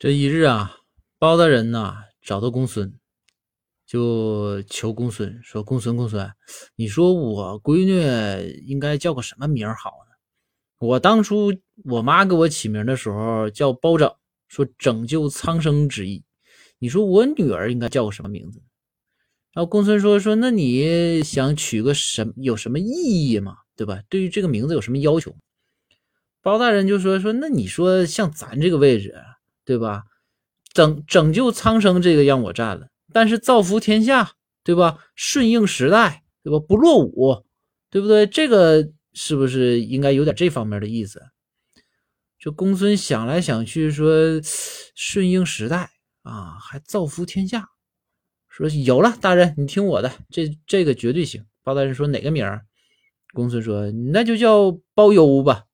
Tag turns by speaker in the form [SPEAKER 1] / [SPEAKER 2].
[SPEAKER 1] 这一日啊，包大人呐找到公孙，就求公孙说：“公孙，公孙，你说我闺女应该叫个什么名好呢？我当初我妈给我起名的时候叫包拯，说拯救苍生之意。你说我女儿应该叫个什么名字？”然后公孙说：“说那你想取个什有什么意义吗？对吧？对于这个名字有什么要求？”包大人就说：“说那你说像咱这个位置。”对吧？拯拯救苍生这个让我占了，但是造福天下，对吧？顺应时代，对吧？不落伍，对不对？这个是不是应该有点这方面的意思？就公孙想来想去，说顺应时代啊，还造福天下，说有了，大人，你听我的，这这个绝对行。包大人说哪个名？公孙说那就叫包邮吧。